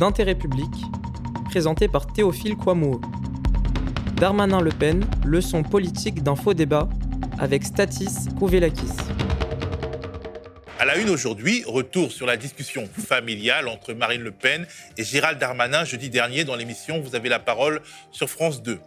d'intérêt public, présenté par Théophile Kouamouo. Darmanin-Le Pen, leçon politique d'un faux débat, avec Statis Kouvelakis. À la une aujourd'hui, retour sur la discussion familiale entre Marine Le Pen et Gérald Darmanin jeudi dernier dans l'émission Vous avez la parole sur France 2.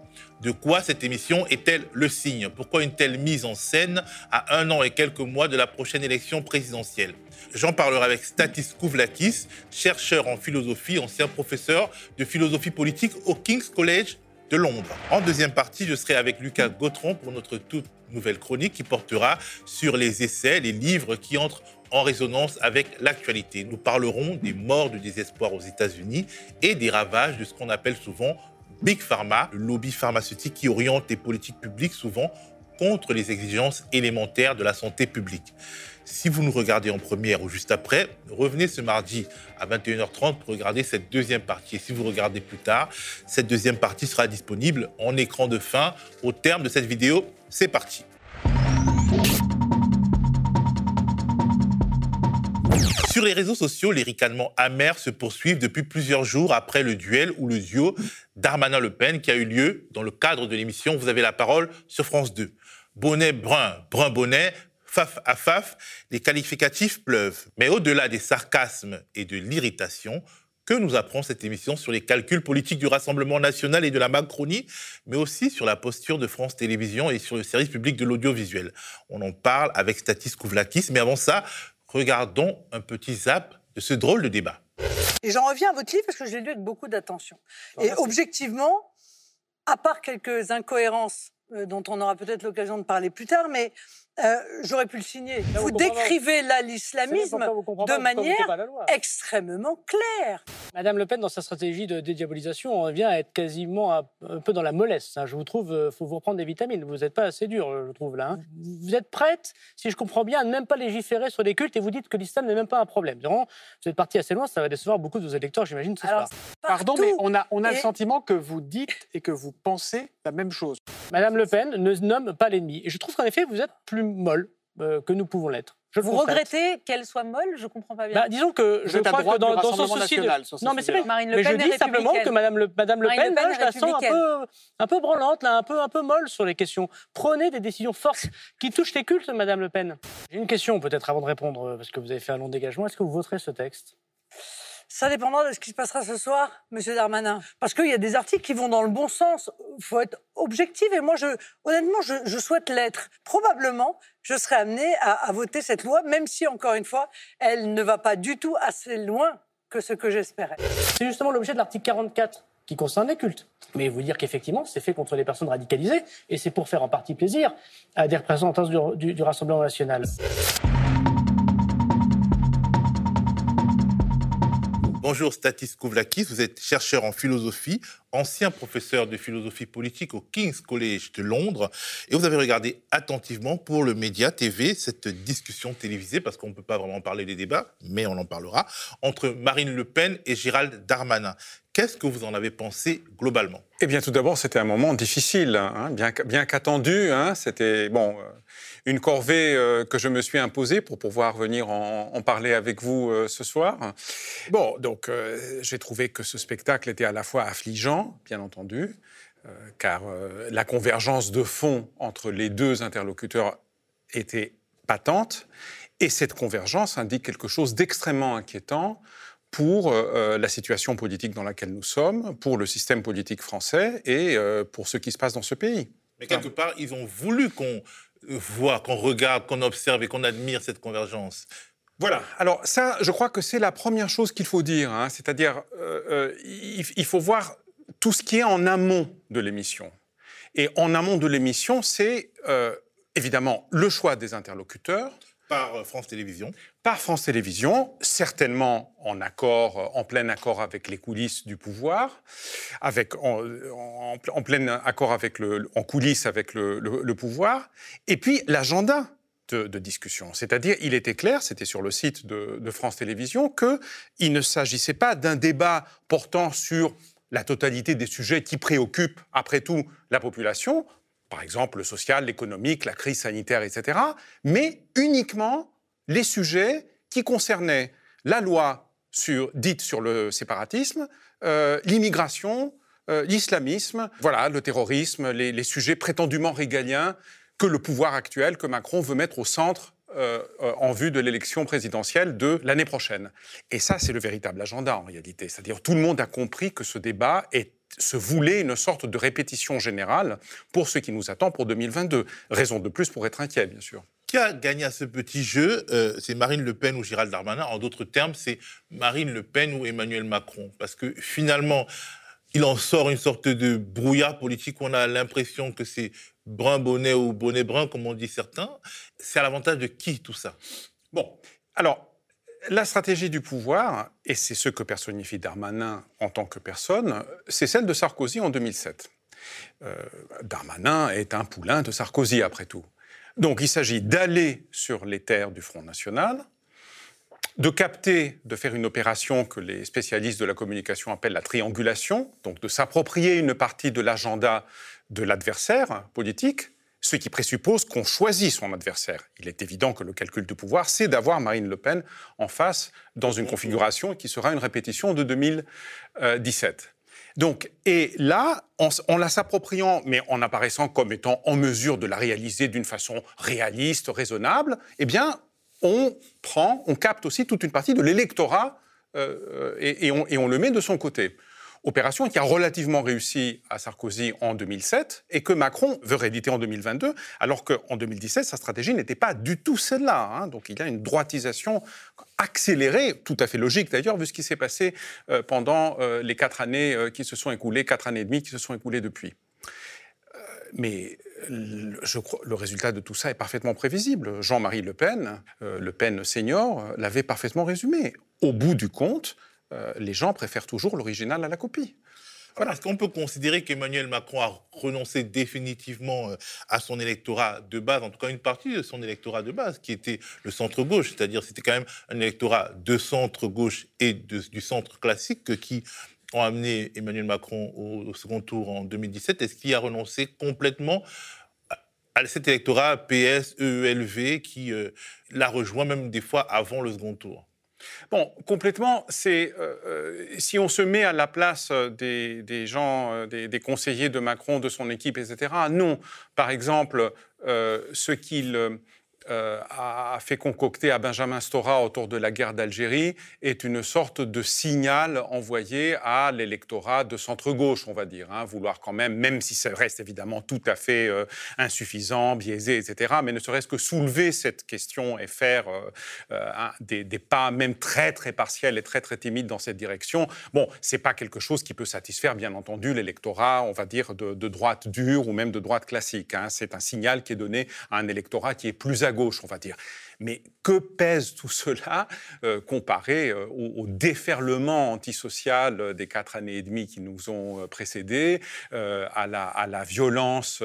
De quoi cette émission est-elle le signe? Pourquoi une telle mise en scène à un an et quelques mois de la prochaine élection présidentielle? J'en parlerai avec Statis Kouvlakis, chercheur en philosophie, ancien professeur de philosophie politique au King's College de Londres. En deuxième partie, je serai avec Lucas Gautron pour notre toute nouvelle chronique qui portera sur les essais, les livres qui entrent en résonance avec l'actualité. Nous parlerons des morts de désespoir aux États-Unis et des ravages de ce qu'on appelle souvent Big Pharma, le lobby pharmaceutique qui oriente les politiques publiques souvent contre les exigences élémentaires de la santé publique. Si vous nous regardez en première ou juste après, revenez ce mardi à 21h30 pour regarder cette deuxième partie. Et si vous regardez plus tard, cette deuxième partie sera disponible en écran de fin au terme de cette vidéo. C'est parti. Sur les réseaux sociaux, les ricanements amers se poursuivent depuis plusieurs jours après le duel ou le duo Darmanin-Le Pen qui a eu lieu dans le cadre de l'émission Vous avez la parole sur France 2. Bonnet brun, brun bonnet, faf à faf, les qualificatifs pleuvent. Mais au-delà des sarcasmes et de l'irritation, que nous apprend cette émission sur les calculs politiques du Rassemblement national et de la Macronie, mais aussi sur la posture de France Télévisions et sur le service public de l'audiovisuel? On en parle avec Statis Kouvlakis, mais avant ça, regardons un petit zap de ce drôle de débat. Et j'en reviens à votre livre parce que je l'ai lu avec beaucoup d'attention. Et objectivement, à part quelques incohérences dont on aura peut-être l'occasion de parler plus tard, mais euh, j'aurais pu le signer. vous, décrivez là l'islamisme de manière extrêmement claire. Madame Le Pen, dans sa stratégie de dédiabolisation, on vient à être quasiment un peu dans la mollesse. Hein. Je vous trouve, il euh, faut vous reprendre des vitamines. Vous n'êtes pas assez dur, je trouve là. Hein. Vous êtes prête, si je comprends bien, à ne même pas légiférer sur les cultes et vous dites que l'islam n'est même pas un problème. vous êtes parti assez loin, ça va décevoir beaucoup de vos électeurs, j'imagine, ce soir. Pardon, mais on a, on a le sentiment que vous dites et que vous pensez la même chose. Madame Le Pen ne nomme pas l'ennemi. Et je trouve qu'en effet, vous êtes plus molle euh, que nous pouvons l'être. vous regrettez qu'elle soit molle? Je comprends pas bien. Bah, disons que je crois que dans, son souci de... Non, mais c'est pas Marine Le Pen mais je dis simplement que Madame Le, Madame Le Pen, je la sens un peu, un peu branlante, là, un peu, un peu molle sur les questions. Prenez des décisions fortes qui touchent les cultes, Madame Le Pen. J'ai une question peut-être avant de répondre, euh, parce que vous avez fait un long dégagement. Est-ce que vous voterez ce texte? Ça dépendra de ce qui se passera ce soir, Monsieur Darmanin. Parce qu'il y a des articles qui vont dans le bon sens. Il faut être objectif. Et moi, honnêtement, je, souhaite l'être. Probablement, je serai amené à, voter cette loi, même si, encore une fois, elle ne va pas du tout assez loin que ce que j'espérais. C'est justement l'objet de l'article 44 qui concerne les cultes. Mais vous dire qu'effectivement, c'est fait contre les personnes radicalisées, et c'est pour faire en partie plaisir à des représentants du Rassemblement national. Bonjour Statis Kouvlakis, vous êtes chercheur en philosophie, ancien professeur de philosophie politique au King's College de Londres, et vous avez regardé attentivement pour le Média TV cette discussion télévisée, parce qu'on ne peut pas vraiment parler des débats, mais on en parlera, entre Marine Le Pen et Gérald Darmanin. Qu'est-ce que vous en avez pensé globalement? Eh bien, tout d'abord, c'était un moment difficile, hein, bien, bien qu'attendu. Hein, c'était bon. Euh, une corvée euh, que je me suis imposée pour pouvoir venir en, parler avec vous euh, ce soir. Bon, donc j'ai trouvé que ce spectacle était à la fois affligeant, bien entendu, car la convergence de fond entre les deux interlocuteurs était patente, et cette convergence indique quelque chose d'extrêmement inquiétant pour la situation politique dans laquelle nous sommes, pour le système politique français et pour ce qui se passe dans ce pays. Mais quelque part, ils ont voulu qu'on voit, qu'on regarde, qu'on observe et qu'on admire cette convergence voilà. Alors ça, je crois que c'est la première chose qu'il faut dire. Hein. C'est-à-dire, euh, euh, il, faut voir tout ce qui est en amont de l'émission. Et en amont de l'émission, c'est euh, évidemment le choix des interlocuteurs, par euh, France Télévisions Par France Télévisions, certainement en accord, euh, en plein accord avec les coulisses du pouvoir, avec, en, plein accord avec le, en coulisses avec le, pouvoir, et puis l'agenda de, discussion. C'est-à-dire, il était clair, c'était sur le site de, de France Télévisions, qu'il ne s'agissait pas d'un débat portant sur la totalité des sujets qui préoccupent, après tout, la population, par exemple le social, l'économique, la crise sanitaire, etc., mais uniquement les sujets qui concernaient la loi sur, dites sur le séparatisme, euh, l'immigration, euh, l'islamisme, voilà, le terrorisme, les, les, sujets prétendument régaliens que le pouvoir actuel, que Macron veut mettre au centre euh, en vue de l'élection présidentielle de l'année prochaine. Et ça, c'est le véritable agenda en réalité. C'est-à-dire tout le monde a compris que ce débat est se voulait une sorte de répétition générale pour ce qui nous attend pour 2022. Raison de plus pour être inquiet, bien sûr. Qui a gagné à ce petit jeu euh, C'est Marine Le Pen ou Gérald Darmanin. En d'autres termes, c'est Marine Le Pen ou Emmanuel Macron. Parce que finalement, il en sort une sorte de brouillard politique. On a l'impression que c'est brun bonnet ou bonnet brun, comme on dit certains. C'est à l'avantage de qui tout ça? Bon, alors la stratégie du pouvoir, et c'est ce que personnifie Darmanin en tant que personne, c'est celle de Sarkozy en 2007. Euh, Darmanin est un poulain de Sarkozy, après tout. Donc il s'agit d'aller sur les terres du Front National, de capter, de faire une opération que les spécialistes de la communication appellent la triangulation, donc de s'approprier une partie de l'agenda de l'adversaire politique, ce qui présuppose qu'on choisit son adversaire. Il est évident que le calcul du pouvoir, c'est d'avoir Marine Le Pen en face dans une configuration qui sera une répétition de 2017. Donc, et là, en, la s'appropriant, mais en apparaissant comme étant en mesure de la réaliser d'une façon réaliste, raisonnable, eh bien, on prend, on capte aussi toute une partie de l'électorat euh, on, et on le met de son côté. Opération qui a relativement réussi à Sarkozy en 2007 et que Macron veut rééditer en 2022, alors qu'en 2017, sa stratégie n'était pas du tout celle-là. Hein. Donc il y a une droitisation accélérée, tout à fait logique d'ailleurs, vu ce qui s'est passé euh, pendant euh, les quatre années euh, qui se sont écoulées, quatre années et demie qui se sont écoulées depuis. mais je crois, le résultat de tout ça est parfaitement prévisible. Jean-Marie Le Pen, Le Pen senior, l'avait parfaitement résumé. Au bout du compte, euh, les gens préfèrent toujours l'original à la copie. Voilà. Est-ce qu'on peut considérer qu'Emmanuel Macron a renoncé définitivement euh, à son électorat de base, en tout cas une partie de son électorat de base, qui était le centre-gauche, c'est-à-dire c'était quand même un électorat de centre-gauche et du centre classique qui ont amené Emmanuel Macron au, second tour en 2017. Est-ce qu'il a renoncé complètement à cet électorat PS, EELV qui euh, l'a rejoint même des fois avant le second tour? Bon, complètement, c'est euh, euh, si on se met à la place euh, des, gens, des, conseillers de Macron, de son équipe, etc. Non, par exemple, ce qu'il euh, a fait concocter à Benjamin Stora autour de la guerre d'Algérie est une sorte de signal envoyé à l'électorat de centre-gauche, on va dire. Hein, vouloir quand même, même si ça reste évidemment tout à fait euh, insuffisant, biaisé, etc., mais ne serait-ce que soulever cette question et faire euh, des, pas même très très partiels et très très timides dans cette direction, bon, c'est pas quelque chose qui peut satisfaire, bien entendu, l'électorat, on va dire, de, droite dure ou même de droite classique. Hein. C'est un signal qui est donné à un électorat qui est plus à gauche, on va dire. Mais que pèse tout cela euh, comparé euh, au, déferlement antisocial euh, des quatre années et demie qui nous ont précédés, à, la, violence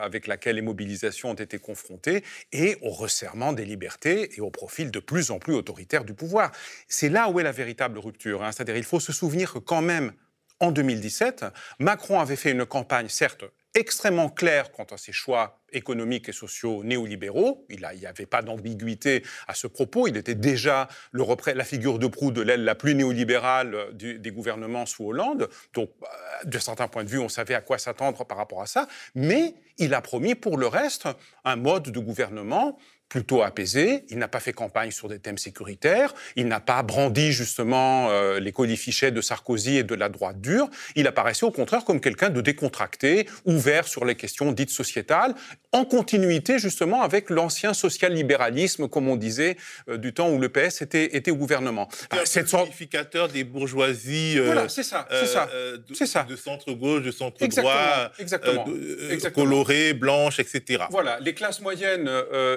avec laquelle les mobilisations ont été confrontées et au resserrement des libertés et au profil de plus en plus autoritaire du pouvoir C'est là où est la véritable rupture. Hein. C'est-à-dire il faut se souvenir que quand même, en 2017, Macron avait fait une campagne, certes extrêmement claire quant à ses choix économiques et sociaux néolibéraux. Il n'y avait pas d'ambiguïté à ce propos. Il était déjà la figure de proue de l'aile la plus néolibérale euh, des gouvernements sous Hollande. Donc, euh, de certains points de vue, on savait à quoi s'attendre par rapport à ça. Mais il a promis pour le reste un mode de gouvernement plutôt apaisé. Il n'a pas fait campagne sur des thèmes sécuritaires. Il n'a pas brandi justement euh, les colifichets de Sarkozy et de la droite dure. Il apparaissait au contraire comme quelqu'un de décontracté, ouvert sur les questions dites sociétales, en continuité justement avec l'ancien social-libéralisme, comme on disait, euh, du temps où le PS était, était au gouvernement. C'est un codificateur des bourgeoisies. Euh, voilà, c'est ça, c'est ça, c'est ça. De centre-gauche, de centre-droit, exactement, exactement. coloré, blanche, etc. Voilà, les classes moyennes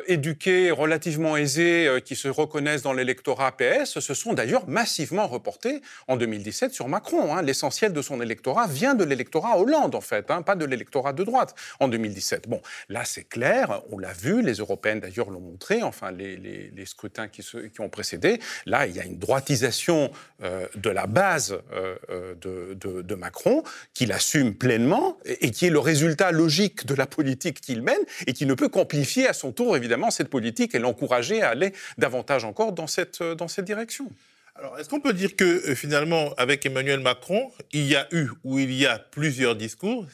éduquées relativement aisés euh, qui se reconnaissent dans l'électorat PS se sont d'ailleurs massivement reportés en 2017 sur Macron. Hein. L'essentiel de son électorat vient de l'électorat Hollande, en fait, hein, pas de l'électorat de droite en 2017. Bon, là, c'est clair, on l'a vu, les européennes d'ailleurs l'ont montré, enfin, les, scrutins qui, ont précédé. Là, il y a une droitisation euh, de la base euh, de, Macron qu'il assume pleinement et, et qui est le résultat logique de la politique qu'il mène et qui ne peut qu'amplifier à son tour, évidemment, politique et l'encourager à aller davantage encore dans cette, euh, dans cette direction. Alors, est-ce qu'on peut dire que euh, finalement, avec Emmanuel Macron, il y a eu ou il y a plusieurs discours?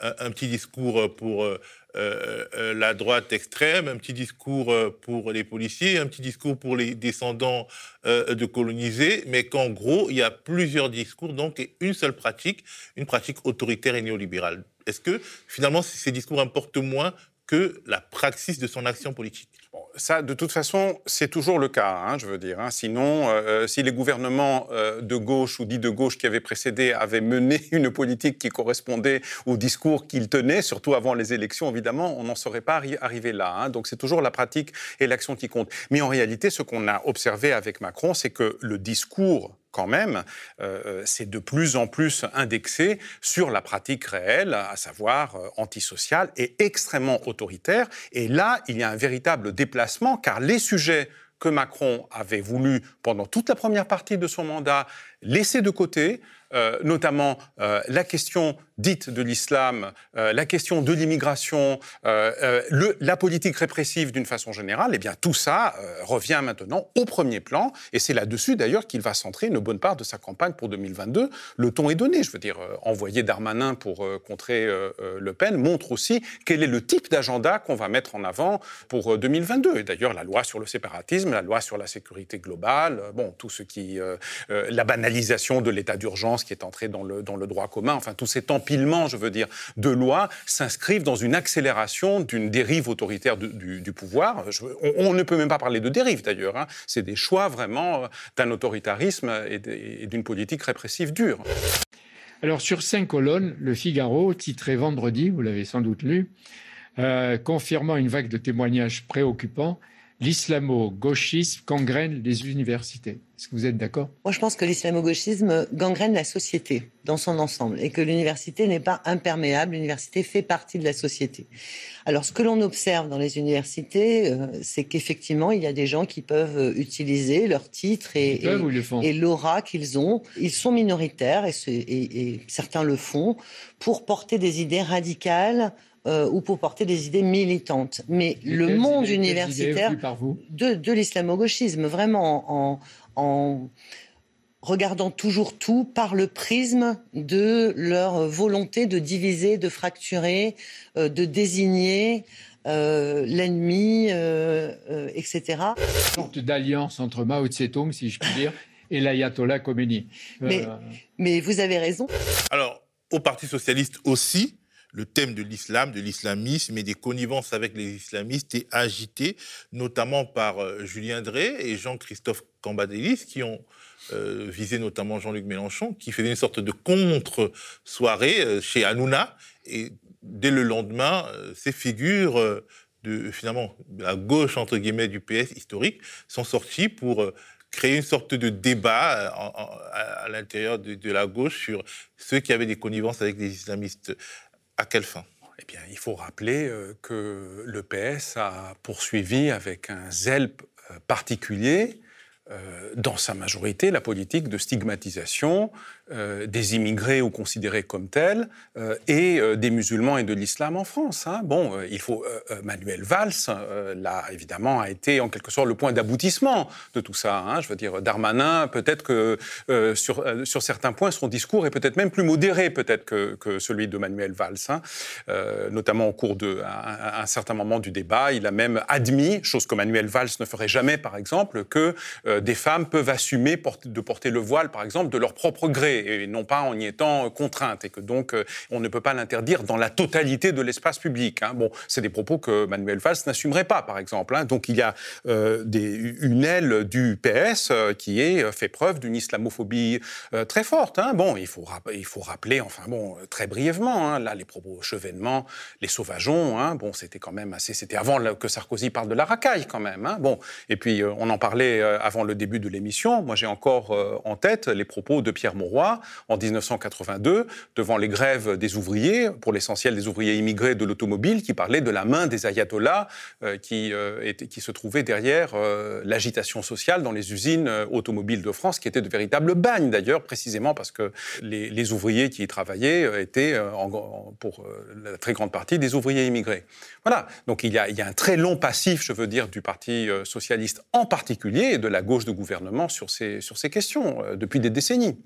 Un, petit discours pour euh, euh, la droite extrême, un petit discours pour les policiers, un petit discours pour les descendants de colonisés, mais qu'en gros, il y a plusieurs discours, donc et une seule pratique, une pratique autoritaire et néolibérale. Est-ce que finalement ces discours importent moins que la praxis de son action politique ça, de toute façon, c'est toujours le cas, hein, je veux dire. Hein. Sinon, euh, euh, si les gouvernements euh, de gauche ou dits de gauche qui avaient précédé avaient mené une politique qui correspondait au discours qu'ils tenaient, surtout avant les élections, évidemment, on n'en serait pas arrivé là. Hein. Donc c'est toujours la pratique et l'action qui comptent. Mais en réalité, ce qu'on a observé avec Macron, c'est que le discours quand même, c'est de plus en plus indexé sur la pratique réelle, à savoir antisociale et extrêmement autoritaire. Et là, il y a un véritable déplacement, car les sujets que Macron avait voulu, pendant toute la première partie de son mandat, laisser de côté, euh, notamment euh, la question dite de l'islam, euh, la question de l'immigration, la politique répressive d'une façon générale, eh bien tout ça revient maintenant au premier plan. Et c'est là-dessus d'ailleurs qu'il va centrer une bonne part de sa campagne pour 2022. Le ton est donné, je veux dire, envoyer Darmanin pour contrer Le Pen montre aussi quel est le type d'agenda qu'on va mettre en avant pour 2022. Et d'ailleurs, la loi sur le séparatisme, la loi sur la sécurité globale, bon, tout ce qui, la banalisation de l'état d'urgence qui est entrée dans le, dans le droit commun, enfin tous ces empilements, je veux dire, de lois s'inscrivent dans une accélération d'une dérive autoritaire du, pouvoir. on, ne peut même pas parler de dérive d'ailleurs, hein. c'est des choix vraiment euh, d'un autoritarisme et d'une politique répressive dure. Alors sur cinq colonnes, Le Figaro, titré vendredi, vous l'avez sans doute lu, euh, confirmant une vague de témoignages préoccupants, l'islamo-gauchisme gangrène les universités. Est-ce que vous êtes d'accord? Moi, je pense que l'islamo-gauchisme gangrène la société dans son ensemble et que l'université n'est pas imperméable. L'université fait partie de la société. Alors, ce que l'on observe dans les universités, euh, c'est qu'effectivement, il y a des gens qui peuvent utiliser leur titre et, et, l'aura qu'ils ont. Ils sont minoritaires et, et certains le font pour porter des idées radicales euh, ou pour porter des idées militantes. Mais le monde universitaire de, de l'islamo-gauchisme, vraiment en, regardant toujours tout par le prisme de leur volonté de diviser, de fracturer, euh, de désigner. Euh, l'ennemi, etc. Une sorte d'alliance entre Mao Tse-tung, si je puis dire, et l'ayatollah Khomeini. Mais, mais vous avez raison. Alors, au Parti socialiste aussi, le thème de l'islam, de l'islamisme et des connivences avec les islamistes est agité, notamment par euh, Julien Drey et Jean-Christophe Cambadélis, qui ont euh, visé notamment Jean-Luc Mélenchon, qui faisait une sorte de contre-soirée euh, chez Hanouna. Et dès le lendemain, ces figures de finalement la gauche entre guillemets du PS historique sont sorties pour créer une sorte de débat à, l'intérieur de, de, la gauche sur ceux qui avaient des connivences avec les islamistes. À quelle fin? Eh bien, il faut rappeler euh, que le PS a poursuivi avec un zèle euh, particulier euh, dans sa majorité, la politique de stigmatisation euh, des immigrés ou considérés comme tels euh, et des musulmans et de l'islam en France. Hein. Bon, il faut. Manuel Valls, là, évidemment, a été en quelque sorte le point d'aboutissement de tout ça. Hein. Je veux dire, Darmanin, peut-être que sur, certains points, son discours est peut-être même plus modéré, peut-être que, que, celui de Manuel Valls, hein. notamment au cours d'un un, certain moment du débat. Il a même admis, chose que Manuel Valls ne ferait jamais, par exemple, que euh, des femmes peuvent assumer de porter le voile, par exemple, de leur propre gré, et non pas en y étant contraintes, et que donc euh, on ne peut pas l'interdire dans la totalité de l'espace public. Hein. Bon, c'est des propos que Manuel Valls n'assumerait pas, par exemple. Hein. Donc il y a euh, une aile du PS qui est fait preuve d'une islamophobie très forte. Hein. Bon, il faut, il faut rappeler, enfin bon, très brièvement, là les propos chevènement, les sauvageons, bon, c'était quand même assez, c'était avant que Sarkozy parle de la racaille quand même. Bon, et puis on en parlait avant le début de l'émission, moi j'ai encore euh, en tête les propos de Pierre Mauroy en 1982 devant les grèves des ouvriers, pour l'essentiel des ouvriers immigrés de l'automobile, qui parlaient de la main des ayatollahs euh, qui, euh, qui se trouvaient derrière l'agitation sociale dans les usines automobiles de France, qui étaient de véritables bagnes d'ailleurs, précisément parce que les, ouvriers qui y travaillaient étaient pour la très grande partie des ouvriers immigrés. Voilà, donc il y, a, un très long passif, je veux dire, du Parti socialiste en particulier et de la gauche de gouvernement sur ces questions depuis des décennies.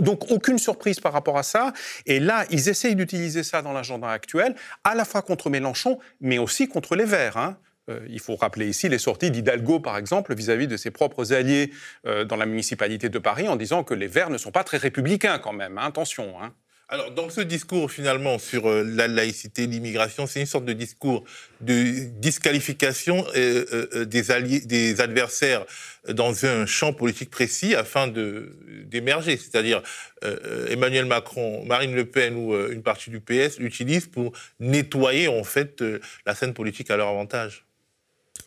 Donc aucune surprise par rapport à ça. Et là, ils essayent d'utiliser ça dans l'agenda actuel, à la fois contre Mélenchon, mais aussi contre les Verts. Hein. Euh, il faut rappeler ici les sorties d'Hidalgo, par exemple, vis-à-vis de ses propres alliés euh, dans la municipalité de Paris, en disant que les Verts ne sont pas très républicains quand même. Hein, attention. Hein. Alors, dans ce discours, finalement, sur euh, la laïcité, l'immigration, c'est une sorte de discours de disqualification des, alliés, des adversaires dans un champ politique précis afin d'émerger. C'est-à-dire, Emmanuel Macron, Marine Le Pen ou une partie du PS l'utilisent pour nettoyer, en fait, la scène politique à leur avantage.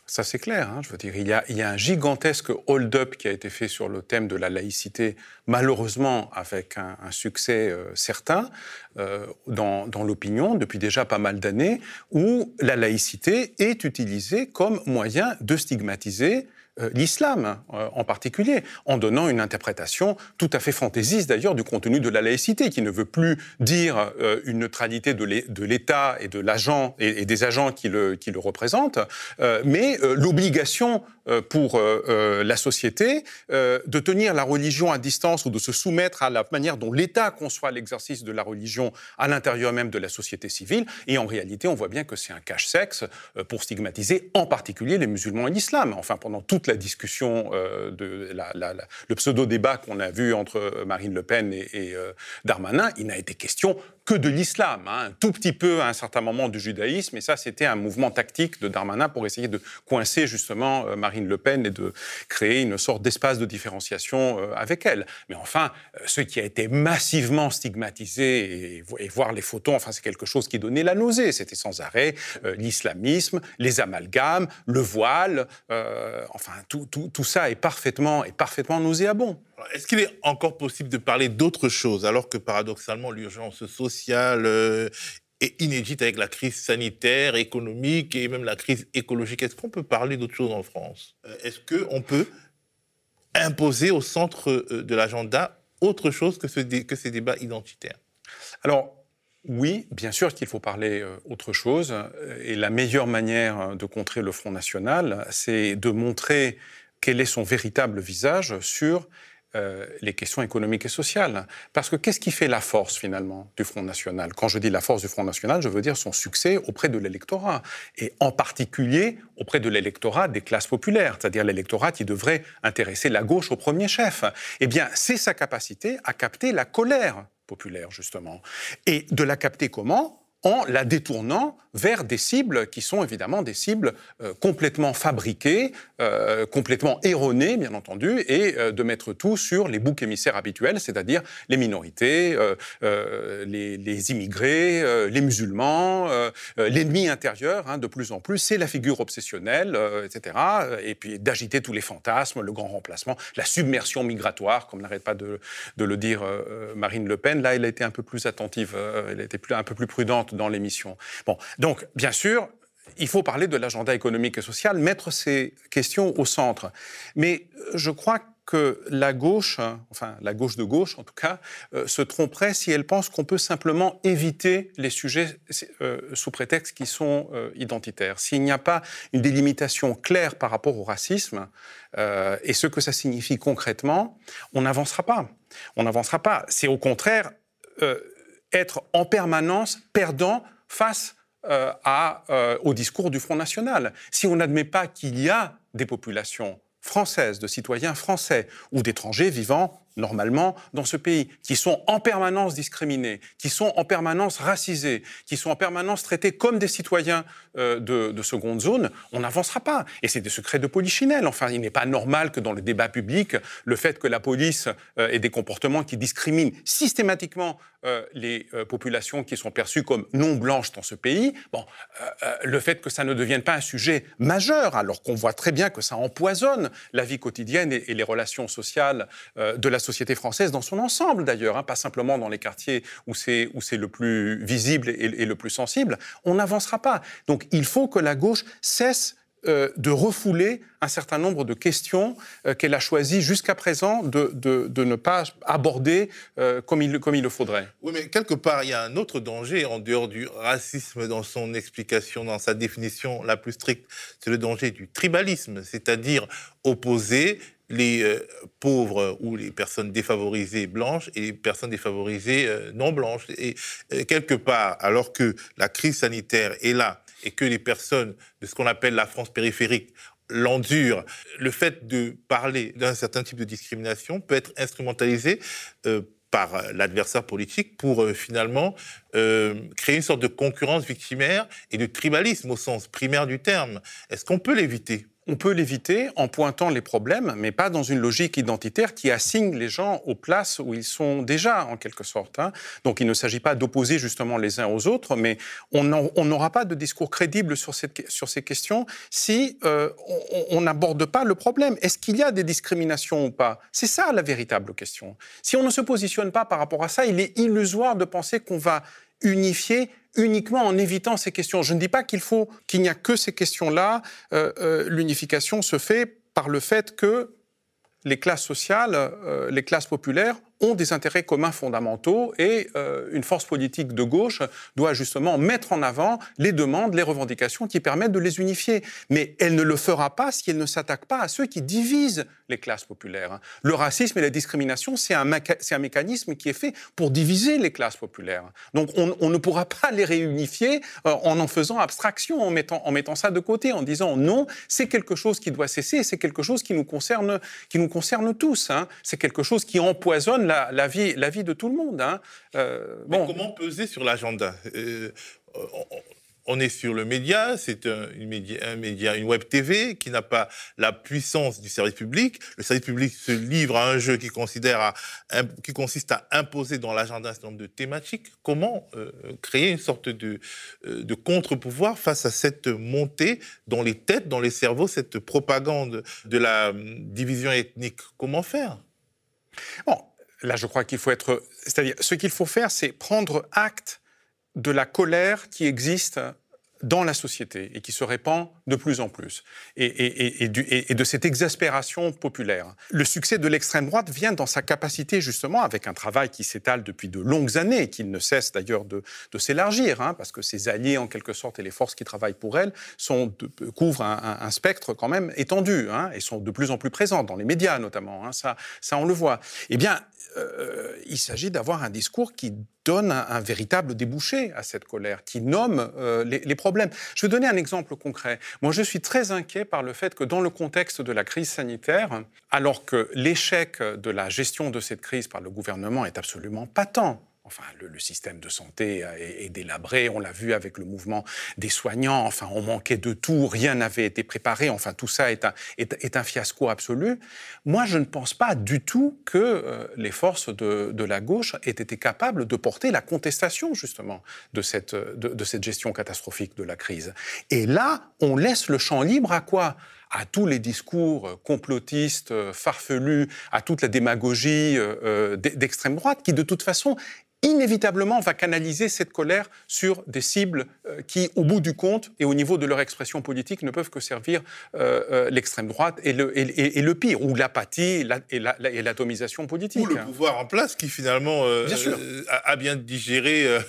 Ça, c'est clair. Hein, je veux dire, il y, a, un gigantesque hold-up qui a été fait sur le thème de la laïcité, malheureusement avec un, succès euh, certain euh, dans, dans l'opinion depuis déjà pas mal d'années, où la laïcité est utilisée comme moyen de stigmatiser l'islam euh, en particulier, en donnant une interprétation tout à fait fantaisiste d'ailleurs du contenu de la laïcité, qui ne veut plus dire euh, une neutralité de l'État et de l'agent et, des agents qui le, qui le représentent, mais l'obligation pour la société de tenir la religion à distance ou de se soumettre à la manière dont l'État conçoit l'exercice de la religion à l'intérieur même de la société civile. Et en réalité, on voit bien que c'est un cache-sexe pour stigmatiser en particulier les musulmans et l'islam. Enfin, pendant toute la discussion, euh, de le pseudo-débat qu'on a vu entre Marine Le Pen et, euh, Darmanin, il n'a été question que de l'islam, hein. un tout petit peu à un certain moment du judaïsme, et ça c'était un mouvement tactique de Darmanin pour essayer de coincer justement euh, Marine Le Pen et de créer une sorte d'espace de différenciation avec elle. Mais enfin, ce qui a été massivement stigmatisé, et, voir les photos, enfin c'est quelque chose qui donnait la nausée, c'était sans arrêt l'islamisme, les amalgames, le voile, enfin tout, ça est parfaitement, est parfaitement nauséabond. Est-ce qu'il est encore possible de parler d'autre chose alors que paradoxalement l'urgence sociale euh, est inédite avec la crise sanitaire, économique et même la crise écologique Est-ce qu'on peut parler d'autre chose en France? Euh, Est-ce qu'on peut imposer au centre euh, de l'agenda autre chose que, que ces débats identitaires? Alors, oui, bien sûr qu'il faut parler autre chose. Et la meilleure manière de contrer le Front National, c'est de montrer quel est son véritable visage sur euh, les questions économiques et sociales. Parce que qu'est-ce qui fait la force finalement du Front National? Quand je dis la force du Front National, je veux dire son succès auprès de l'électorat, et en particulier auprès de l'électorat des classes populaires, c'est-à-dire l'électorat qui devrait intéresser la gauche au premier chef. Eh bien, c'est sa capacité à capter la colère populaire, justement. Et de la capter comment? En la détournant vers des cibles qui sont évidemment des cibles euh, complètement fabriquées, euh, complètement erronées, bien entendu, et euh, de mettre tout sur les boucs émissaires habituels, c'est-à-dire les minorités, les, immigrés, les musulmans, l'ennemi intérieur, hein, de plus en plus, c'est la figure obsessionnelle, etc. Et puis d'agiter tous les fantasmes, le grand remplacement, la submersion migratoire, comme n'arrête pas de, le dire Marine Le Pen. Là, elle a été un peu plus attentive, elle a été un peu plus prudente dans l'émission. Bon, donc, bien sûr, il faut parler de l'agenda économique et social, mettre ces questions au centre. Mais euh, je crois que la gauche, enfin la gauche de gauche en tout cas, euh, se tromperait si elle pense qu'on peut simplement éviter les sujets euh, sous prétexte qui sont identitaires. S'il n'y a pas une délimitation claire par rapport au racisme et ce que ça signifie concrètement, on n'avancera pas. On n'avancera pas. C'est au contraire être en permanence perdant face euh, euh, au discours du Front National. Si on n'admet pas qu'il y a des populations françaises, de citoyens français ou d'étrangers vivant normalement dans ce pays, qui sont en permanence discriminés, qui sont en permanence racisés, qui sont en permanence traités comme des citoyens euh, de, seconde zone, on n'avancera pas. Et c'est des secrets de polichinelle. Enfin, il n'est pas normal que dans le débat public, le fait que la police euh, ait des comportements qui discriminent systématiquement euh, les populations qui sont perçues comme non blanches dans ce pays, bon, le fait que ça ne devienne pas un sujet majeur, alors qu'on voit très bien que ça empoisonne la vie quotidienne et, et les relations sociales de la société société française dans son ensemble d'ailleurs, hein, pas simplement dans les quartiers où c'est où c'est le plus visible et, le plus sensible, on n'avancera pas. Donc il faut que la gauche cesse euh, de refouler un certain nombre de questions euh, qu'elle a choisi jusqu'à présent de, de, ne pas aborder euh, comme, il, comme il le faudrait. Oui, mais quelque part, il y a un autre danger en dehors du racisme dans son explication, dans sa définition la plus stricte, c'est le danger du tribalisme, c'est-à-dire opposer les euh, pauvres ou les personnes défavorisées blanches et les personnes défavorisées euh, non blanches. Et euh, quelque part, alors que la crise sanitaire est là et que les personnes de ce qu'on appelle la France périphérique l'endurent, le fait de parler d'un certain type de discrimination peut être instrumentalisé par l'adversaire politique pour finalement créer une sorte de concurrence victimaire et de tribalisme au sens primaire du terme. Est-ce qu'on peut l'éviter? On peut l'éviter en pointant les problèmes, mais pas dans une logique identitaire qui assigne les gens aux places où ils sont déjà, en quelque sorte. Hein. Donc il ne s'agit pas d'opposer justement les uns aux autres, mais on n'aura pas de discours crédible sur, ces questions si euh, on n'aborde pas le problème. Est-ce qu'il y a des discriminations ou pas? C'est ça la véritable question. Si on ne se positionne pas par rapport à ça, il est illusoire de penser qu'on va unifier uniquement en évitant ces questions. Je ne dis pas qu'il faut qu'il n'y a que ces questions-là. Euh, euh, l'unification se fait par le fait que les classes sociales, euh, les classes populaires ont des intérêts communs fondamentaux et euh, une force politique de gauche doit justement mettre en avant les demandes, les revendications qui permettent de les unifier. Mais elle ne le fera pas si elle ne s'attaque pas à ceux qui divisent les classes populaires. Le racisme et la discrimination, c'est un, un, mécanisme qui est fait pour diviser les classes populaires. Donc on, on ne pourra pas les réunifier euh, en en faisant abstraction, en mettant, en mettant ça de côté, en disant non, c'est quelque chose qui doit cesser, c'est quelque chose qui nous concerne, qui nous concerne tous. Hein. C'est quelque chose qui empoisonne la, vie, la vie de tout le monde. Hein. Euh, bon. comment peser sur l'agenda? Euh, on est sur le média, c'est un, média, une web TV qui n'a pas la puissance du service public. Le service public se livre à un jeu qui, considère qui consiste à imposer dans l'agenda un certain nombre de thématiques. Comment euh, créer une sorte de, de contre-pouvoir face à cette montée dans les têtes, dans les cerveaux, cette propagande de la division ethnique? Comment faire? Bon, là, je crois qu'il faut être. C'est-à-dire, ce qu'il faut faire, c'est prendre acte de la colère qui existe dans la société et qui se répand de plus en plus, et, de cette exaspération populaire. Le succès de l'extrême droite vient dans sa capacité, justement, avec un travail qui s'étale depuis de longues années, qui ne cesse d'ailleurs de, s'élargir, hein, parce que ses alliés, en quelque sorte, et les forces qui travaillent pour elle, couvrent un, spectre quand même étendu, hein, et sont de plus en plus présents, dans les médias notamment, hein, ça, ça on le voit. Eh bien, euh, il s'agit d'avoir un discours qui donne un, véritable débouché à cette colère, qui nomme euh, les, problèmes. Je vais donner un exemple concret. Moi, je suis très inquiet par le fait que dans le contexte de la crise sanitaire, alors que l'échec de la gestion de cette crise par le gouvernement est absolument patent, Enfin, le, système de santé est, délabré, on l'a vu avec le mouvement des soignants, on manquait de tout, rien n'avait été préparé, tout ça est un, fiasco absolu. Moi, je ne pense pas du tout que euh, les forces de, la gauche aient été capables de porter la contestation, justement, de cette, gestion catastrophique de la crise. Et là, on laisse le champ libre à quoi? À tous les discours complotistes, farfelus, à toute la démagogie euh, d'extrême droite, qui de toute façon inévitablement va canaliser cette colère sur des cibles euh, qui, au bout du compte et au niveau de leur expression politique, ne peuvent que servir euh, euh, l'extrême droite et le, et, le, pire, ou l'apathie et l'atomisation politique. Ou le pouvoir en place qui finalement a, bien digéré.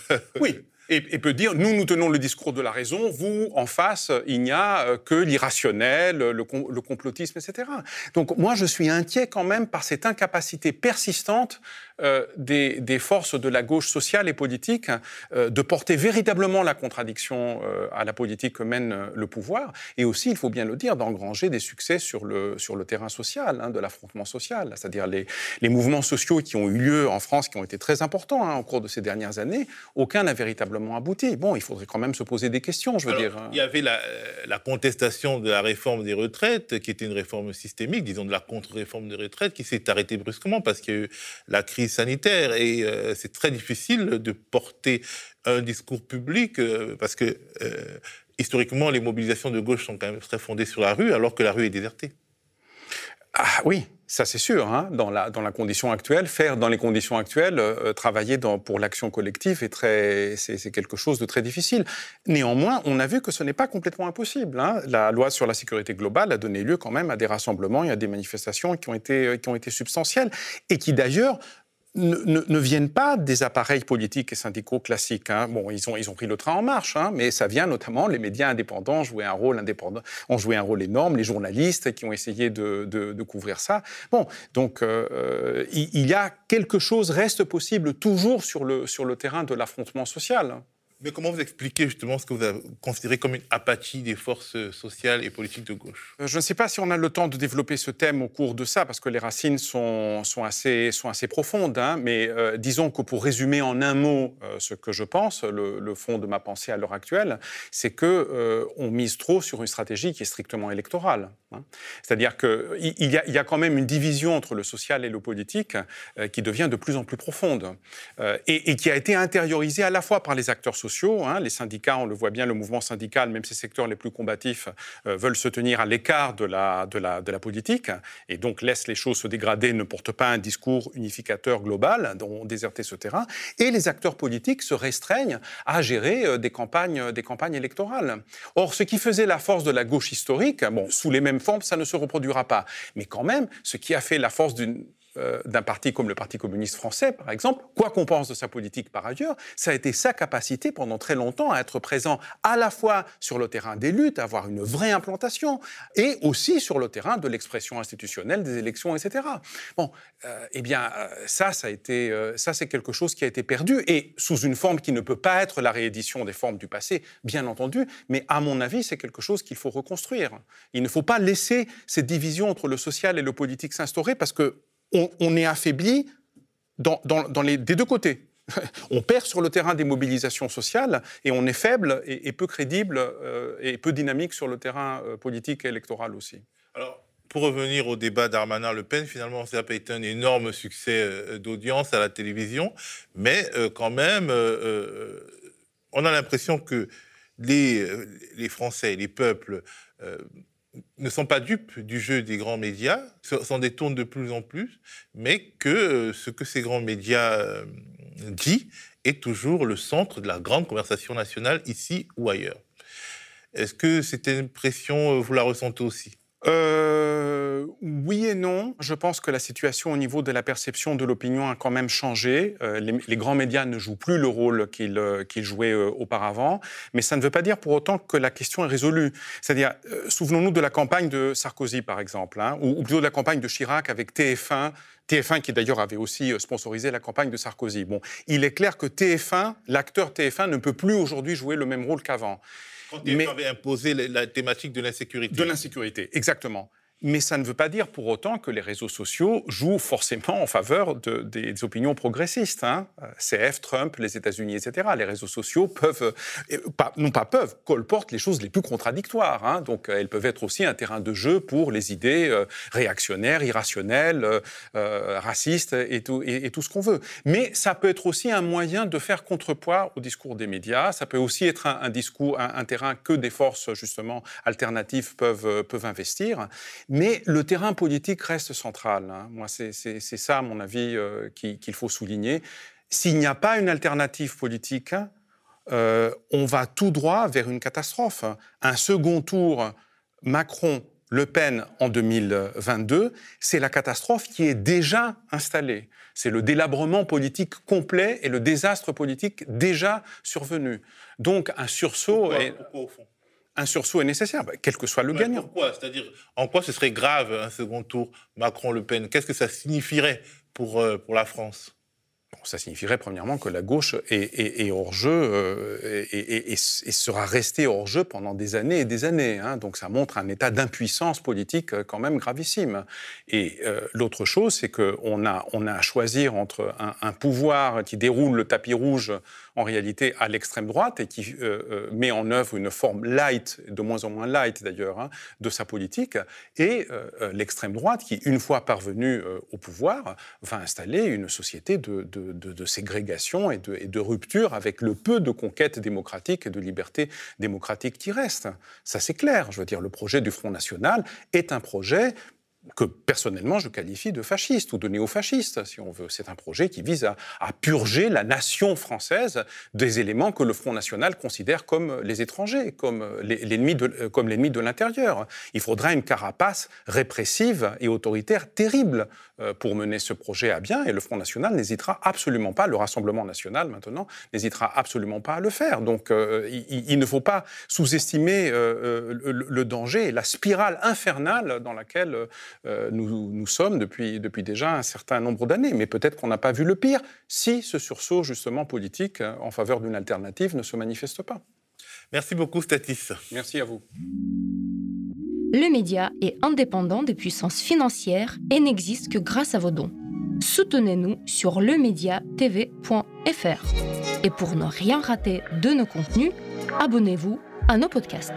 oui, et, peut dire nous, nous tenons le discours de la raison, vous, en face, il n'y a que l'irrationnel, le, complotisme, etc. Donc moi, je suis inquiet quand même par cette incapacité persistante euh, des, forces de la gauche sociale et politique euh, de porter véritablement la contradiction à la politique que mène le pouvoir, et aussi, il faut bien le dire, d'engranger des succès sur le, sur le terrain social, hein, de l'affrontement social, c'est-à-dire les, les, mouvements sociaux qui ont eu lieu en France, qui ont été très importants hein, au cours de ces dernières années, aucun n'a véritablement abouti. Bon, il faudrait quand même se poser des questions, je veux dire. Hein. Il y avait la, contestation de la réforme des retraites, qui était une réforme systémique, disons de la contre-réforme des retraites, qui s'est arrêtée brusquement parce qu'il y a eu la crise sanitaire. Et euh, c'est très difficile de porter un discours public euh, parce que euh, historiquement, les mobilisations de gauche sont quand même très fondées sur la rue, alors que la rue est désertée. Ah oui, ça, c'est sûr, hein, dans, la, dans la condition actuelle. Faire dans les conditions actuelles, travailler pour l'action collective, est très, c'est, quelque chose de très difficile. Néanmoins, on a vu que ce n'est pas complètement impossible. Hein. La loi sur la sécurité globale a donné lieu quand même à des rassemblements et à des manifestations qui ont été, qui ont été substantielles et qui d'ailleurs ne, viennent pas des appareils politiques et syndicaux classiques. Hein. Bon, ils ont, ils ont pris le train en marche, hein, mais ça vient notamment, les médias indépendants un rôle ont joué un rôle énorme, les journalistes qui ont essayé de, de, couvrir ça. Bon, donc euh, il, il, y a quelque chose reste possible toujours sur le, sur le terrain de l'affrontement social. Mais comment vous expliquez justement ce que vous avez considéré comme une apathie des forces sociales et politiques de gauche? Euh, Je ne sais pas si on a le temps de développer ce thème au cours de ça, parce que les racines sont, assez, profondes. Hein, mais euh, disons que pour résumer en un mot euh, ce que je pense, le, fond de ma pensée à l'heure actuelle, c'est que on mise trop sur une stratégie qui est strictement électorale. Hein. C'est-à-dire qu'il y a quand même une division entre le social et le politique qui devient de plus en plus profonde et, et qui a été intériorisée à la fois par les acteurs sociaux Hein. Les syndicats, on le voit bien, le mouvement syndical, même ces secteurs les plus combatifs, euh, veulent se tenir à l'écart de la, politique et donc laissent les choses se dégrader, ne portent pas un discours unificateur global, dont déserter ce terrain. Et les acteurs politiques se restreignent à gérer euh, des campagnes, des campagnes électorales. Or, ce qui faisait la force de la gauche historique, bon, sous les mêmes formes, ça ne se reproduira pas. Mais quand même, ce qui a fait la force d'une euh, d'un parti comme le Parti communiste français, par exemple, quoi qu'on pense de sa politique par ailleurs, ça a été sa capacité pendant très longtemps à être présent à la fois sur le terrain des luttes, à avoir une vraie implantation, et aussi sur le terrain de l'expression institutionnelle, des élections, etc. Bon, euh, eh bien, euh, ça, ça a été, ça, c'est quelque chose qui a été perdu, et sous une forme qui ne peut pas être la réédition des formes du passé, bien entendu, mais à mon avis, c'est quelque chose qu'il faut reconstruire. Il ne faut pas laisser cette division entre le social et le politique s'instaurer, parce que on, est affaibli des deux côtés. on perd sur le terrain des mobilisations sociales et on est faible et, peu crédible euh, et peu dynamique sur le terrain euh, politique et électoral aussi. Alors, pour revenir au débat d'Armanin-Le Pen, finalement, ça pas été un énorme succès euh, d'audience à la télévision, mais quand même, on a l'impression que les Français, les peuples, ne sont pas dupes du jeu des grands médias, s'en détournent de plus en plus, mais que euh, ce que ces grands médias euh, disent est toujours le centre de la grande conversation nationale ici ou ailleurs. Est-ce que cette impression, euh, vous la ressentez aussi? Euh, oui et non. Je pense que la situation au niveau de la perception de l'opinion a quand même changé. Euh, les, grands médias ne jouent plus le rôle qu'ils euh, jouaient auparavant, mais ça ne veut pas dire pour autant que la question est résolue. C'est-à-dire, souvenons-nous de la campagne de Sarkozy, par exemple, hein, ou, ou, plutôt de la campagne de Chirac avec TF1. TF1 qui d'ailleurs avait aussi sponsorisé la campagne de Sarkozy. Bon, il est clair que TF1, l'acteur TF1 ne peut plus aujourd'hui jouer le même rôle qu'avant. Quand il avait imposé la thématique de l'insécurité. De l'insécurité, exactement. Mais ça ne veut pas dire pour autant que les réseaux sociaux jouent forcément en faveur de, des opinions progressistes. Hein. CF, Trump, les États-Unis, etc. Les réseaux sociaux peuvent, euh, pas, non pas peuvent, colportent les choses les plus contradictoires. Hein. Donc elles peuvent être aussi un terrain de jeu pour les idées euh, réactionnaires, irrationnelles, euh, racistes et tout, ce qu'on veut. Mais ça peut être aussi un moyen de faire contrepoids au discours des médias. Ça peut aussi être un, discours, un, terrain que des forces justement alternatives peuvent, peuvent investir. Mais le terrain politique reste central. Hein. Moi, c'est ça, à mon avis, euh, qu'il faut souligner. S'il n'y a pas une alternative politique, euh, on va tout droit vers une catastrophe. Un second tour Macron-Le Pen en 2022, c'est la catastrophe qui est déjà installée. C'est le délabrement politique complet et le désastre politique déjà survenu. Donc un sursaut. Pourquoi, pourquoi au fond? Un sursaut est nécessaire, bah, quel que soit le gagnant. Pourquoi? C'est-à-dire, en quoi ce serait grave un second tour Macron-Le Pen? Qu'est-ce que ça signifierait pour, euh, pour la France? Ça signifierait premièrement que la gauche est, hors jeu euh, et, sera restée hors jeu pendant des années et des années. Hein. Donc ça montre un état d'impuissance politique euh, quand même gravissime. Et l'autre chose, c'est qu'on a, on a à choisir entre un, un, pouvoir qui déroule le tapis rouge en réalité à l'extrême droite et qui euh, euh, met en œuvre une forme light, de moins en moins light d'ailleurs, hein, de sa politique, et euh, l'extrême droite qui, une fois parvenue au pouvoir, va installer une société de, ségrégation et de, et de, rupture avec le peu de conquêtes démocratiques et de liberté démocratique qui reste. Ça c'est clair, je veux dire, le projet du Front National est un projet que personnellement je qualifie de fasciste ou de néo-fasciste, si on veut. C'est un projet qui vise à, purger la nation française des éléments que le Front National considère comme les étrangers, comme l'ennemi de, comme l'ennemi de l'intérieur. Il faudra une carapace répressive et autoritaire terrible euh, pour mener ce projet à bien, et le Front National n'hésitera absolument pas, le Rassemblement national maintenant, n'hésitera absolument pas à le faire. Donc euh, il, ne faut pas sous-estimer euh, le, danger la spirale infernale dans laquelle euh, nous, sommes depuis, depuis déjà un certain nombre d'années. Mais peut-être qu'on n'a pas vu le pire si ce sursaut justement politique euh, en faveur d'une alternative ne se manifeste pas. Merci beaucoup, Statis. Merci à vous. Le média est indépendant des puissances financières et n'existe que grâce à vos dons. Soutenez-nous sur lemediatv.fr. Et pour ne rien rater de nos contenus, abonnez-vous à nos podcasts.